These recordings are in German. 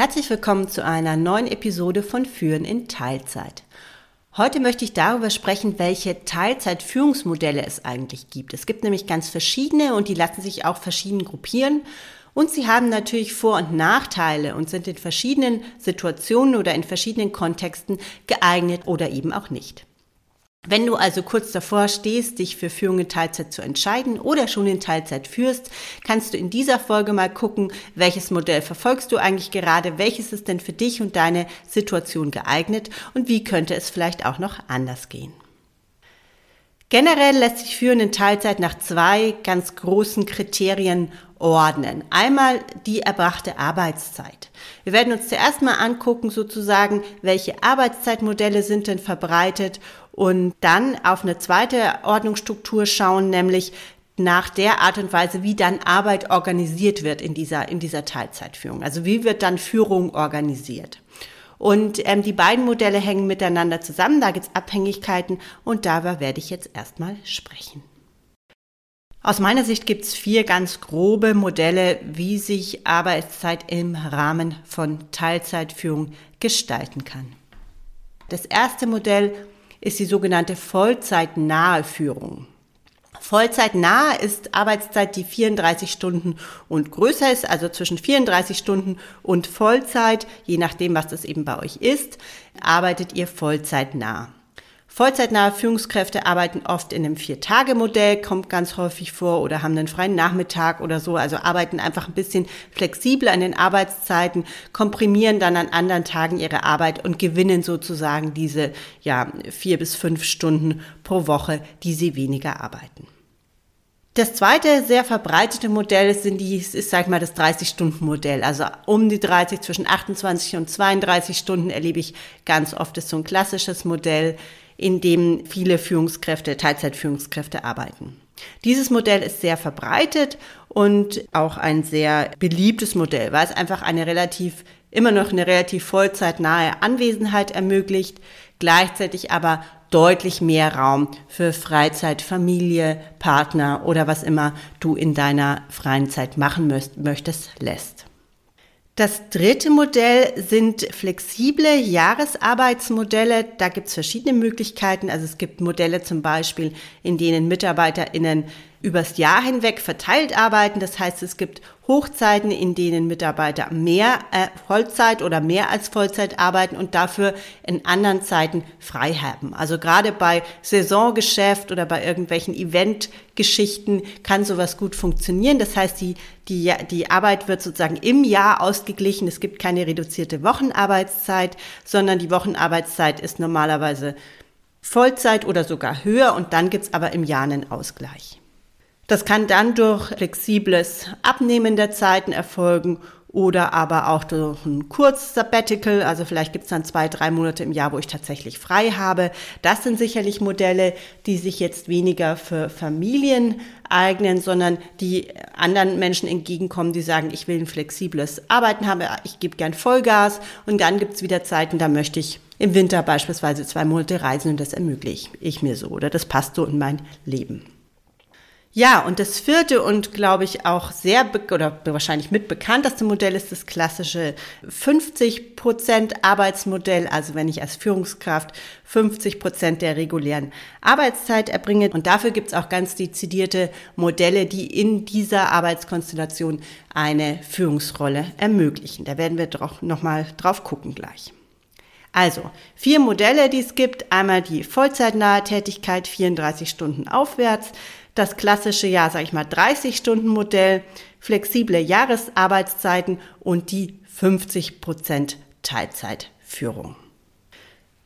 Herzlich willkommen zu einer neuen Episode von Führen in Teilzeit. Heute möchte ich darüber sprechen, welche Teilzeitführungsmodelle es eigentlich gibt. Es gibt nämlich ganz verschiedene und die lassen sich auch verschieden gruppieren. Und sie haben natürlich Vor- und Nachteile und sind in verschiedenen Situationen oder in verschiedenen Kontexten geeignet oder eben auch nicht. Wenn du also kurz davor stehst, dich für Führung in Teilzeit zu entscheiden oder schon in Teilzeit führst, kannst du in dieser Folge mal gucken, welches Modell verfolgst du eigentlich gerade, welches ist denn für dich und deine Situation geeignet und wie könnte es vielleicht auch noch anders gehen. Generell lässt sich Führen in Teilzeit nach zwei ganz großen Kriterien ordnen. Einmal die erbrachte Arbeitszeit. Wir werden uns zuerst mal angucken, sozusagen, welche Arbeitszeitmodelle sind denn verbreitet und dann auf eine zweite Ordnungsstruktur schauen, nämlich nach der Art und Weise, wie dann Arbeit organisiert wird in dieser, in dieser Teilzeitführung. Also wie wird dann Führung organisiert? Und ähm, die beiden Modelle hängen miteinander zusammen, da gibt es Abhängigkeiten und darüber werde ich jetzt erstmal sprechen. Aus meiner Sicht gibt es vier ganz grobe Modelle, wie sich Arbeitszeit im Rahmen von Teilzeitführung gestalten kann. Das erste Modell ist die sogenannte vollzeitnahe Führung. Vollzeitnah ist Arbeitszeit, die 34 Stunden und größer ist, also zwischen 34 Stunden und Vollzeit, je nachdem, was das eben bei euch ist, arbeitet ihr vollzeitnah. Vollzeitnahe Führungskräfte arbeiten oft in einem Vier-Tage-Modell, kommt ganz häufig vor, oder haben einen freien Nachmittag oder so, also arbeiten einfach ein bisschen flexibler an den Arbeitszeiten, komprimieren dann an anderen Tagen ihre Arbeit und gewinnen sozusagen diese, ja, vier bis fünf Stunden pro Woche, die sie weniger arbeiten. Das zweite sehr verbreitete Modell sind die, ist, sag ich mal, das 30-Stunden-Modell. Also um die 30, zwischen 28 und 32 Stunden erlebe ich ganz oft, ist so ein klassisches Modell in dem viele Führungskräfte, Teilzeitführungskräfte arbeiten. Dieses Modell ist sehr verbreitet und auch ein sehr beliebtes Modell, weil es einfach eine relativ, immer noch eine relativ vollzeitnahe Anwesenheit ermöglicht, gleichzeitig aber deutlich mehr Raum für Freizeit, Familie, Partner oder was immer du in deiner freien Zeit machen möchtest, lässt. Das dritte Modell sind flexible Jahresarbeitsmodelle. Da gibt es verschiedene Möglichkeiten. Also es gibt Modelle zum Beispiel, in denen MitarbeiterInnen übers Jahr hinweg verteilt arbeiten. Das heißt, es gibt Hochzeiten, in denen Mitarbeiter mehr äh, Vollzeit oder mehr als Vollzeit arbeiten und dafür in anderen Zeiten frei haben. Also gerade bei Saisongeschäft oder bei irgendwelchen Eventgeschichten kann sowas gut funktionieren. Das heißt, die, die, die Arbeit wird sozusagen im Jahr ausgeglichen. Es gibt keine reduzierte Wochenarbeitszeit, sondern die Wochenarbeitszeit ist normalerweise Vollzeit oder sogar höher und dann gibt's aber im Jahr einen Ausgleich. Das kann dann durch flexibles Abnehmen der Zeiten erfolgen oder aber auch durch ein Kurz-Sabbatical. Also vielleicht gibt es dann zwei, drei Monate im Jahr, wo ich tatsächlich frei habe. Das sind sicherlich Modelle, die sich jetzt weniger für Familien eignen, sondern die anderen Menschen entgegenkommen, die sagen, ich will ein flexibles Arbeiten haben, ich gebe gern Vollgas und dann gibt es wieder Zeiten, da möchte ich im Winter beispielsweise zwei Monate reisen und das ermögliche ich mir so oder das passt so in mein Leben. Ja, und das vierte und glaube ich auch sehr oder wahrscheinlich mitbekannteste Modell ist das klassische 50 Prozent Arbeitsmodell. Also wenn ich als Führungskraft 50 Prozent der regulären Arbeitszeit erbringe. Und dafür gibt es auch ganz dezidierte Modelle, die in dieser Arbeitskonstellation eine Führungsrolle ermöglichen. Da werden wir doch nochmal drauf gucken gleich. Also, vier Modelle, die es gibt. Einmal die vollzeitnahe Tätigkeit, 34 Stunden aufwärts das klassische, ja, sag ich mal, 30-Stunden-Modell, flexible Jahresarbeitszeiten und die 50 Prozent Teilzeitführung.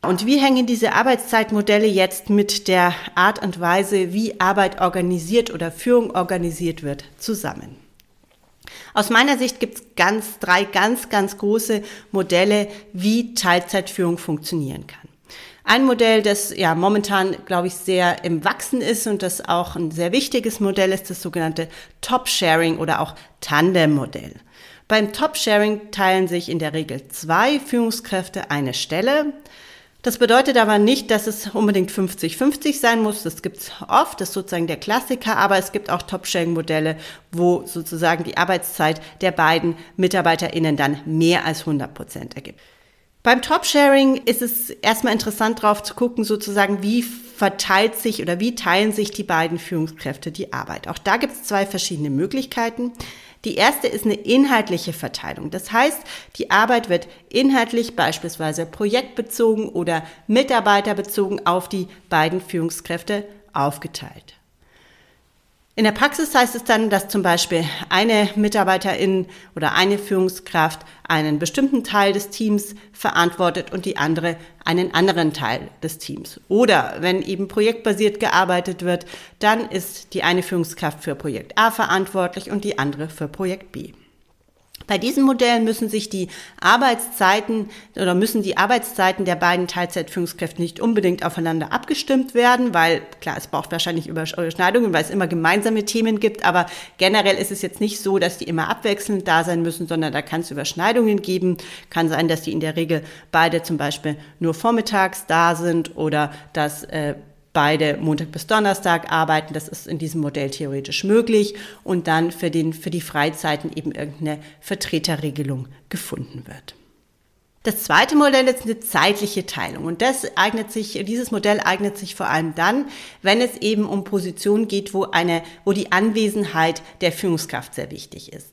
Und wie hängen diese Arbeitszeitmodelle jetzt mit der Art und Weise, wie Arbeit organisiert oder Führung organisiert wird, zusammen? Aus meiner Sicht gibt es ganz, drei ganz, ganz große Modelle, wie Teilzeitführung funktionieren kann. Ein Modell, das ja momentan, glaube ich, sehr im Wachsen ist und das auch ein sehr wichtiges Modell ist, das sogenannte Top-Sharing oder auch Tandem-Modell. Beim Top-Sharing teilen sich in der Regel zwei Führungskräfte eine Stelle. Das bedeutet aber nicht, dass es unbedingt 50-50 sein muss. Das gibt's oft, das ist sozusagen der Klassiker, aber es gibt auch Top-Sharing-Modelle, wo sozusagen die Arbeitszeit der beiden MitarbeiterInnen dann mehr als 100 Prozent ergibt. Beim Top-Sharing ist es erstmal interessant drauf zu gucken, sozusagen, wie verteilt sich oder wie teilen sich die beiden Führungskräfte die Arbeit. Auch da gibt es zwei verschiedene Möglichkeiten. Die erste ist eine inhaltliche Verteilung. Das heißt, die Arbeit wird inhaltlich beispielsweise projektbezogen oder mitarbeiterbezogen auf die beiden Führungskräfte aufgeteilt. In der Praxis heißt es dann, dass zum Beispiel eine Mitarbeiterin oder eine Führungskraft einen bestimmten Teil des Teams verantwortet und die andere einen anderen Teil des Teams. Oder wenn eben projektbasiert gearbeitet wird, dann ist die eine Führungskraft für Projekt A verantwortlich und die andere für Projekt B. Bei diesen Modellen müssen sich die Arbeitszeiten oder müssen die Arbeitszeiten der beiden Teilzeitführungskräfte nicht unbedingt aufeinander abgestimmt werden, weil klar, es braucht wahrscheinlich Überschneidungen, weil es immer gemeinsame Themen gibt, aber generell ist es jetzt nicht so, dass die immer abwechselnd da sein müssen, sondern da kann es Überschneidungen geben. Kann sein, dass die in der Regel beide zum Beispiel nur vormittags da sind oder dass äh, beide Montag bis Donnerstag arbeiten. Das ist in diesem Modell theoretisch möglich und dann für, den, für die Freizeiten eben irgendeine Vertreterregelung gefunden wird. Das zweite Modell ist eine zeitliche Teilung und das eignet sich, dieses Modell eignet sich vor allem dann, wenn es eben um Positionen geht, wo eine, wo die Anwesenheit der Führungskraft sehr wichtig ist.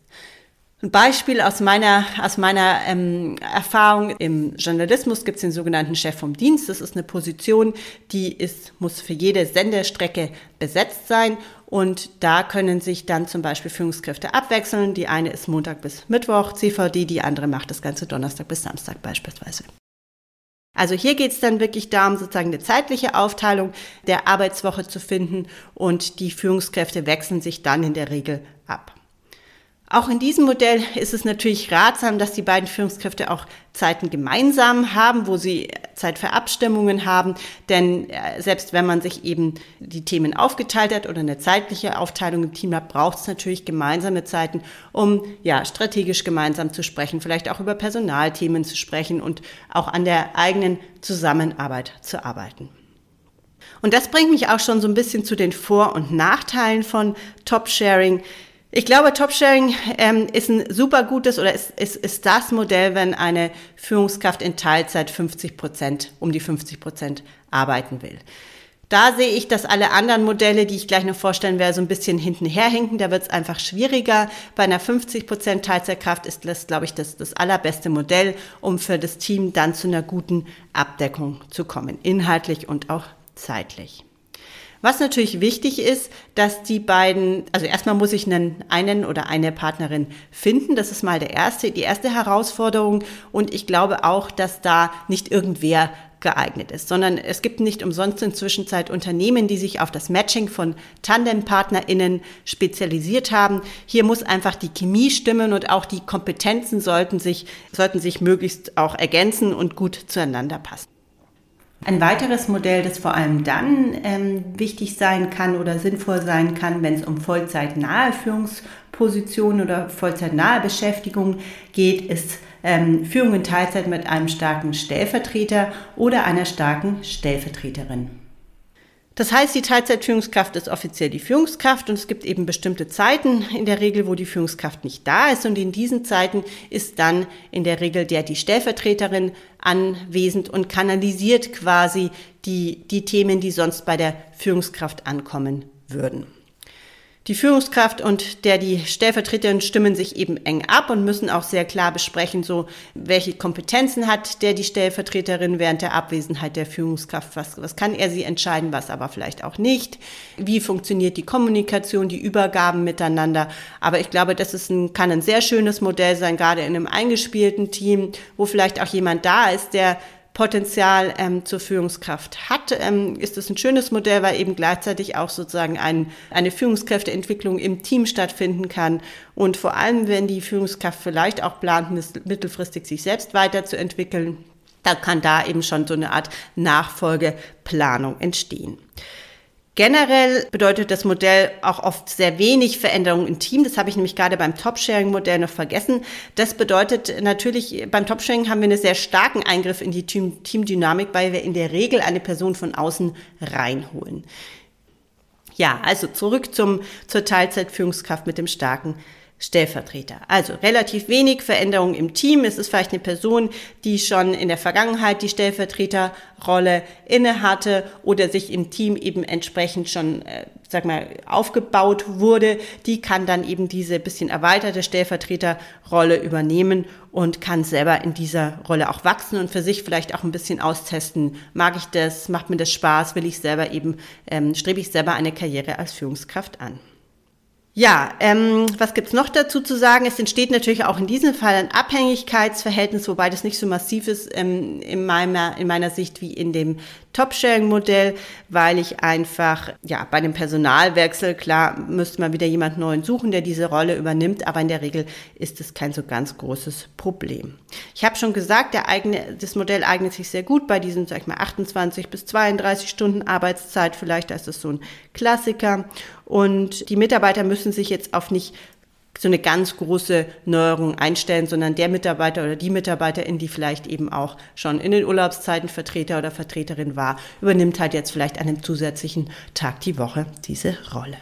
Ein Beispiel aus meiner, aus meiner ähm, Erfahrung im Journalismus gibt es den sogenannten Chef vom Dienst. Das ist eine Position, die ist, muss für jede Sendestrecke besetzt sein. Und da können sich dann zum Beispiel Führungskräfte abwechseln. Die eine ist Montag bis Mittwoch CVD, die andere macht das Ganze Donnerstag bis Samstag beispielsweise. Also hier geht es dann wirklich darum, sozusagen eine zeitliche Aufteilung der Arbeitswoche zu finden und die Führungskräfte wechseln sich dann in der Regel ab. Auch in diesem Modell ist es natürlich ratsam, dass die beiden Führungskräfte auch Zeiten gemeinsam haben, wo sie Zeit für Abstimmungen haben. Denn äh, selbst wenn man sich eben die Themen aufgeteilt hat oder eine zeitliche Aufteilung im Team hat, braucht es natürlich gemeinsame Zeiten, um ja strategisch gemeinsam zu sprechen, vielleicht auch über Personalthemen zu sprechen und auch an der eigenen Zusammenarbeit zu arbeiten. Und das bringt mich auch schon so ein bisschen zu den Vor- und Nachteilen von Top-Sharing. Ich glaube, Top-Sharing ähm, ist ein super gutes oder ist, ist, ist das Modell, wenn eine Führungskraft in Teilzeit 50 Prozent, um die 50 Prozent arbeiten will. Da sehe ich, dass alle anderen Modelle, die ich gleich noch vorstellen werde, so ein bisschen hinten herhinken. Da wird es einfach schwieriger. Bei einer 50 Prozent Teilzeitkraft ist das, glaube ich, das, das allerbeste Modell, um für das Team dann zu einer guten Abdeckung zu kommen, inhaltlich und auch zeitlich. Was natürlich wichtig ist, dass die beiden, also erstmal muss ich einen, einen oder eine Partnerin finden. Das ist mal der erste, die erste Herausforderung. Und ich glaube auch, dass da nicht irgendwer geeignet ist, sondern es gibt nicht umsonst inzwischen Zeit Unternehmen, die sich auf das Matching von Tandempartnerinnen spezialisiert haben. Hier muss einfach die Chemie stimmen und auch die Kompetenzen sollten sich, sollten sich möglichst auch ergänzen und gut zueinander passen. Ein weiteres Modell, das vor allem dann ähm, wichtig sein kann oder sinnvoll sein kann, wenn es um vollzeitnahe Führungspositionen oder vollzeitnahe Beschäftigung geht, ist ähm, Führung in Teilzeit mit einem starken Stellvertreter oder einer starken Stellvertreterin. Das heißt, die Teilzeitführungskraft ist offiziell die Führungskraft und es gibt eben bestimmte Zeiten in der Regel, wo die Führungskraft nicht da ist und in diesen Zeiten ist dann in der Regel der die Stellvertreterin anwesend und kanalisiert quasi die, die Themen, die sonst bei der Führungskraft ankommen würden. Die Führungskraft und der die Stellvertreterin stimmen sich eben eng ab und müssen auch sehr klar besprechen, so welche Kompetenzen hat der die Stellvertreterin während der Abwesenheit der Führungskraft, was, was kann er sie entscheiden, was aber vielleicht auch nicht, wie funktioniert die Kommunikation, die Übergaben miteinander. Aber ich glaube, das ist ein, kann ein sehr schönes Modell sein, gerade in einem eingespielten Team, wo vielleicht auch jemand da ist, der Potenzial ähm, zur Führungskraft hat, ähm, ist es ein schönes Modell, weil eben gleichzeitig auch sozusagen ein, eine Führungskräfteentwicklung im Team stattfinden kann. Und vor allem, wenn die Führungskraft vielleicht auch plant, mittelfristig sich selbst weiterzuentwickeln, Da kann da eben schon so eine Art Nachfolgeplanung entstehen. Generell bedeutet das Modell auch oft sehr wenig Veränderungen im Team. Das habe ich nämlich gerade beim Top-Sharing-Modell noch vergessen. Das bedeutet natürlich, beim Top-Sharing haben wir einen sehr starken Eingriff in die Team Teamdynamik, weil wir in der Regel eine Person von außen reinholen. Ja, also zurück zum, zur Teilzeitführungskraft mit dem starken Stellvertreter. Also relativ wenig Veränderung im Team. Es ist vielleicht eine Person, die schon in der Vergangenheit die Stellvertreterrolle inne hatte oder sich im Team eben entsprechend schon, äh, sag mal, aufgebaut wurde. Die kann dann eben diese bisschen erweiterte Stellvertreterrolle übernehmen und kann selber in dieser Rolle auch wachsen und für sich vielleicht auch ein bisschen austesten. Mag ich das? Macht mir das Spaß? Will ich selber eben, ähm, strebe ich selber eine Karriere als Führungskraft an? Ja, ähm, was gibt's noch dazu zu sagen? Es entsteht natürlich auch in diesem Fall ein Abhängigkeitsverhältnis, wobei das nicht so massiv ist ähm, in, meiner, in meiner Sicht wie in dem Top-Sharing-Modell, weil ich einfach, ja, bei dem Personalwechsel, klar, müsste man wieder jemand Neuen suchen, der diese Rolle übernimmt, aber in der Regel ist es kein so ganz großes Problem. Ich habe schon gesagt, der eigene, das Modell eignet sich sehr gut bei diesen, sag ich mal, 28 bis 32 Stunden Arbeitszeit, vielleicht ist das so ein Klassiker. Und die Mitarbeiter müssen sich jetzt auf nicht so eine ganz große Neuerung einstellen, sondern der Mitarbeiter oder die Mitarbeiterin, die vielleicht eben auch schon in den Urlaubszeiten Vertreter oder Vertreterin war, übernimmt halt jetzt vielleicht an einem zusätzlichen Tag die Woche diese Rolle.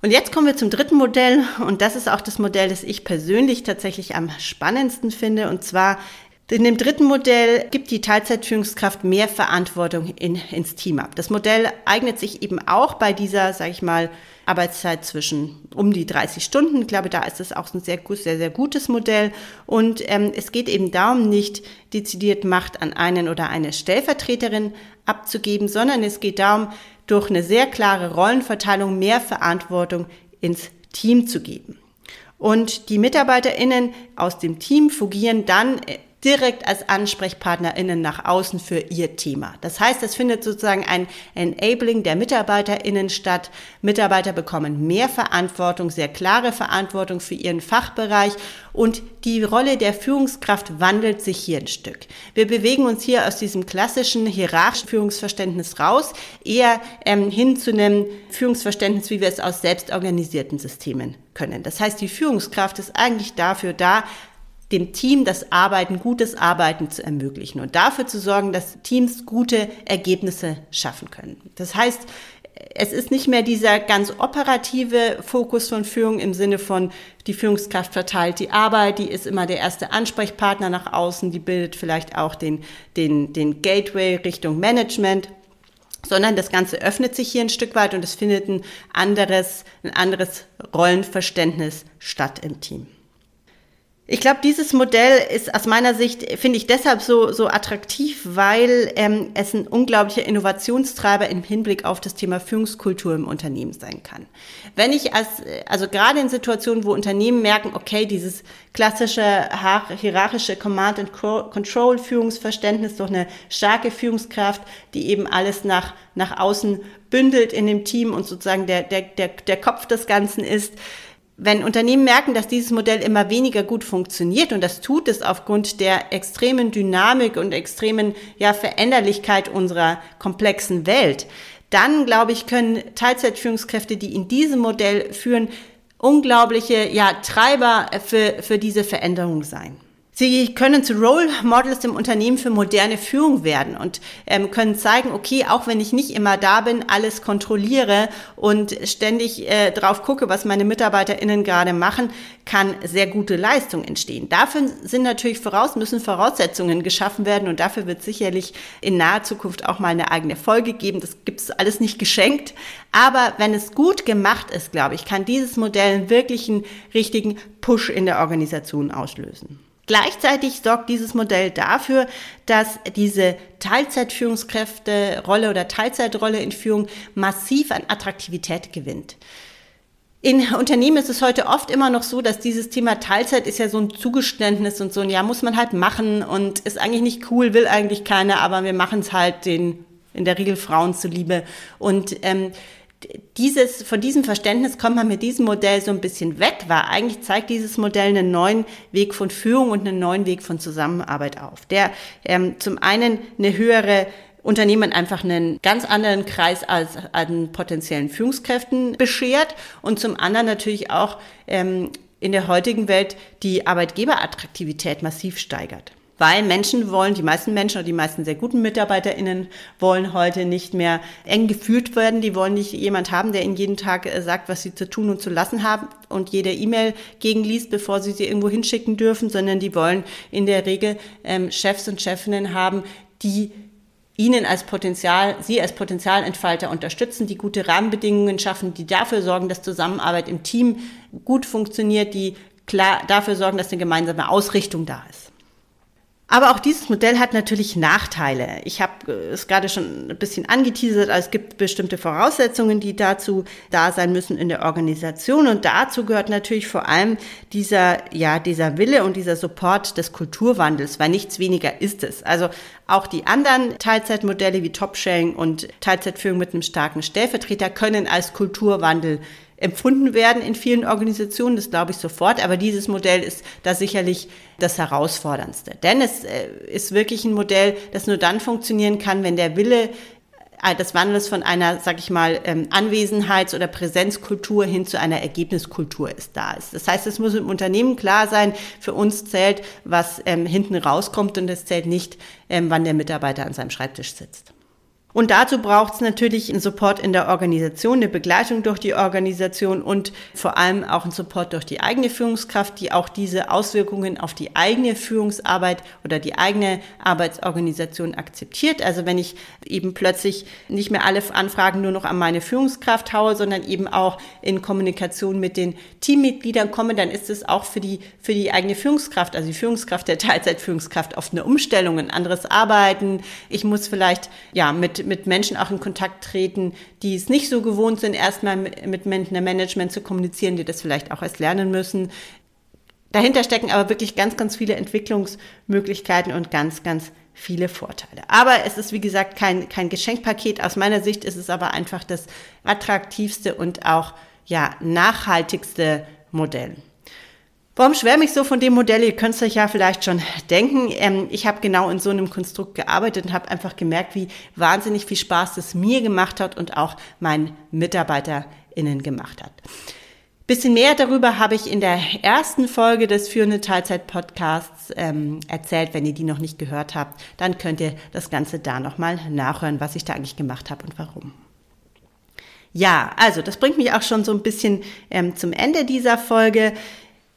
Und jetzt kommen wir zum dritten Modell und das ist auch das Modell, das ich persönlich tatsächlich am spannendsten finde und zwar in dem dritten Modell gibt die Teilzeitführungskraft mehr Verantwortung in, ins Team ab. Das Modell eignet sich eben auch bei dieser, sage ich mal, Arbeitszeit zwischen um die 30 Stunden. Ich glaube, da ist es auch ein sehr, sehr, sehr gutes Modell. Und ähm, es geht eben darum, nicht dezidiert Macht an einen oder eine Stellvertreterin abzugeben, sondern es geht darum, durch eine sehr klare Rollenverteilung mehr Verantwortung ins Team zu geben. Und die MitarbeiterInnen aus dem Team fungieren dann äh, direkt als AnsprechpartnerInnen nach außen für ihr Thema. Das heißt, es findet sozusagen ein Enabling der MitarbeiterInnen statt. Mitarbeiter bekommen mehr Verantwortung, sehr klare Verantwortung für ihren Fachbereich und die Rolle der Führungskraft wandelt sich hier ein Stück. Wir bewegen uns hier aus diesem klassischen hierarchischen Führungsverständnis raus, eher ähm, hin zu einem Führungsverständnis, wie wir es aus selbstorganisierten Systemen können. Das heißt, die Führungskraft ist eigentlich dafür da, dem Team das Arbeiten, gutes Arbeiten zu ermöglichen und dafür zu sorgen, dass Teams gute Ergebnisse schaffen können. Das heißt, es ist nicht mehr dieser ganz operative Fokus von Führung im Sinne von, die Führungskraft verteilt die Arbeit, die ist immer der erste Ansprechpartner nach außen, die bildet vielleicht auch den, den, den Gateway Richtung Management, sondern das Ganze öffnet sich hier ein Stück weit und es findet ein anderes, ein anderes Rollenverständnis statt im Team. Ich glaube, dieses Modell ist aus meiner Sicht, finde ich deshalb so, so attraktiv, weil ähm, es ein unglaublicher Innovationstreiber im Hinblick auf das Thema Führungskultur im Unternehmen sein kann. Wenn ich als, also gerade in Situationen, wo Unternehmen merken, okay, dieses klassische hierarchische Command and Control Führungsverständnis durch eine starke Führungskraft, die eben alles nach, nach außen bündelt in dem Team und sozusagen der, der, der, der Kopf des Ganzen ist, wenn Unternehmen merken, dass dieses Modell immer weniger gut funktioniert, und das tut es aufgrund der extremen Dynamik und extremen ja, Veränderlichkeit unserer komplexen Welt, dann, glaube ich, können Teilzeitführungskräfte, die in diesem Modell führen, unglaubliche ja, Treiber für, für diese Veränderung sein. Sie können zu Role Models im Unternehmen für moderne Führung werden und ähm, können zeigen, okay, auch wenn ich nicht immer da bin, alles kontrolliere und ständig äh, drauf gucke, was meine MitarbeiterInnen gerade machen, kann sehr gute Leistung entstehen. Dafür sind natürlich voraus, müssen Voraussetzungen geschaffen werden und dafür wird sicherlich in naher Zukunft auch mal eine eigene Folge geben. Das gibt es alles nicht geschenkt. Aber wenn es gut gemacht ist, glaube ich, kann dieses Modell einen wirklichen richtigen Push in der Organisation auslösen. Gleichzeitig sorgt dieses Modell dafür, dass diese Teilzeitführungskräfte-Rolle oder Teilzeitrolle in Führung massiv an Attraktivität gewinnt. In Unternehmen ist es heute oft immer noch so, dass dieses Thema Teilzeit ist ja so ein Zugeständnis und so ein Ja, muss man halt machen und ist eigentlich nicht cool, will eigentlich keiner, aber wir machen es halt den in der Regel Frauen zuliebe. Und ähm, dieses, von diesem Verständnis kommt man mit diesem Modell so ein bisschen weg, weil eigentlich zeigt dieses Modell einen neuen Weg von Führung und einen neuen Weg von Zusammenarbeit auf, der ähm, zum einen eine höhere Unternehmen einfach einen ganz anderen Kreis als an potenziellen Führungskräften beschert und zum anderen natürlich auch ähm, in der heutigen Welt die Arbeitgeberattraktivität massiv steigert. Weil Menschen wollen, die meisten Menschen oder die meisten sehr guten MitarbeiterInnen wollen heute nicht mehr eng geführt werden. Die wollen nicht jemand haben, der ihnen jeden Tag äh, sagt, was sie zu tun und zu lassen haben und jede E-Mail gegenliest, bevor sie sie irgendwo hinschicken dürfen, sondern die wollen in der Regel ähm, Chefs und Chefinnen haben, die Ihnen als Potenzial, Sie als Potenzialentfalter unterstützen, die gute Rahmenbedingungen schaffen, die dafür sorgen, dass Zusammenarbeit im Team gut funktioniert, die klar dafür sorgen, dass eine gemeinsame Ausrichtung da ist. Aber auch dieses Modell hat natürlich Nachteile. Ich habe äh, es gerade schon ein bisschen angeteasert, also es gibt bestimmte Voraussetzungen, die dazu da sein müssen in der Organisation. Und dazu gehört natürlich vor allem dieser, ja, dieser Wille und dieser Support des Kulturwandels, weil nichts weniger ist es. Also auch die anderen Teilzeitmodelle wie Top-Sharing und Teilzeitführung mit einem starken Stellvertreter können als Kulturwandel empfunden werden in vielen Organisationen, das glaube ich sofort, aber dieses Modell ist da sicherlich das herausforderndste. Denn es äh, ist wirklich ein Modell, das nur dann funktionieren kann, wenn der Wille äh, des Wandels von einer, sag ich mal, ähm, Anwesenheits- oder Präsenzkultur hin zu einer Ergebniskultur ist da ist. Das heißt, es muss im Unternehmen klar sein, für uns zählt, was ähm, hinten rauskommt und es zählt nicht, ähm, wann der Mitarbeiter an seinem Schreibtisch sitzt. Und dazu braucht es natürlich einen Support in der Organisation, eine Begleitung durch die Organisation und vor allem auch einen Support durch die eigene Führungskraft, die auch diese Auswirkungen auf die eigene Führungsarbeit oder die eigene Arbeitsorganisation akzeptiert. Also wenn ich eben plötzlich nicht mehr alle Anfragen nur noch an meine Führungskraft haue, sondern eben auch in Kommunikation mit den Teammitgliedern komme, dann ist es auch für die, für die eigene Führungskraft, also die Führungskraft der Teilzeitführungskraft oft eine Umstellung, ein anderes Arbeiten. Ich muss vielleicht, ja, mit mit, Menschen auch in Kontakt treten, die es nicht so gewohnt sind, erstmal mit, mit Management zu kommunizieren, die das vielleicht auch erst lernen müssen. Dahinter stecken aber wirklich ganz, ganz viele Entwicklungsmöglichkeiten und ganz, ganz viele Vorteile. Aber es ist, wie gesagt, kein, kein Geschenkpaket. Aus meiner Sicht ist es aber einfach das attraktivste und auch, ja, nachhaltigste Modell. Warum schwärme ich so von dem Modell? Ihr könnt es euch ja vielleicht schon denken. Ähm, ich habe genau in so einem Konstrukt gearbeitet und habe einfach gemerkt, wie wahnsinnig viel Spaß es mir gemacht hat und auch meinen MitarbeiterInnen gemacht hat. Bisschen mehr darüber habe ich in der ersten Folge des Führende Teilzeit Podcasts ähm, erzählt. Wenn ihr die noch nicht gehört habt, dann könnt ihr das Ganze da nochmal nachhören, was ich da eigentlich gemacht habe und warum. Ja, also das bringt mich auch schon so ein bisschen ähm, zum Ende dieser Folge.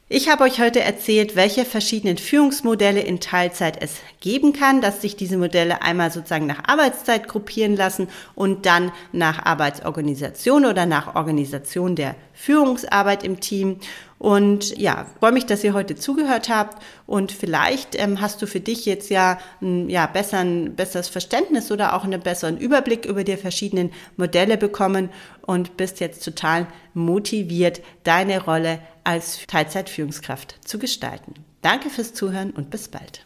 Ich habe euch heute erzählt, welche verschiedenen Führungsmodelle in Teilzeit es geben kann, dass sich diese Modelle einmal sozusagen nach Arbeitszeit gruppieren lassen und dann nach Arbeitsorganisation oder nach Organisation der Führungsarbeit im Team. Und ja, freue mich, dass ihr heute zugehört habt und vielleicht ähm, hast du für dich jetzt ja ein ja, besser, ein besseres Verständnis oder auch einen besseren Überblick über die verschiedenen Modelle bekommen und bist jetzt total motiviert, deine Rolle als Teilzeitführungskraft zu gestalten. Danke fürs Zuhören und bis bald.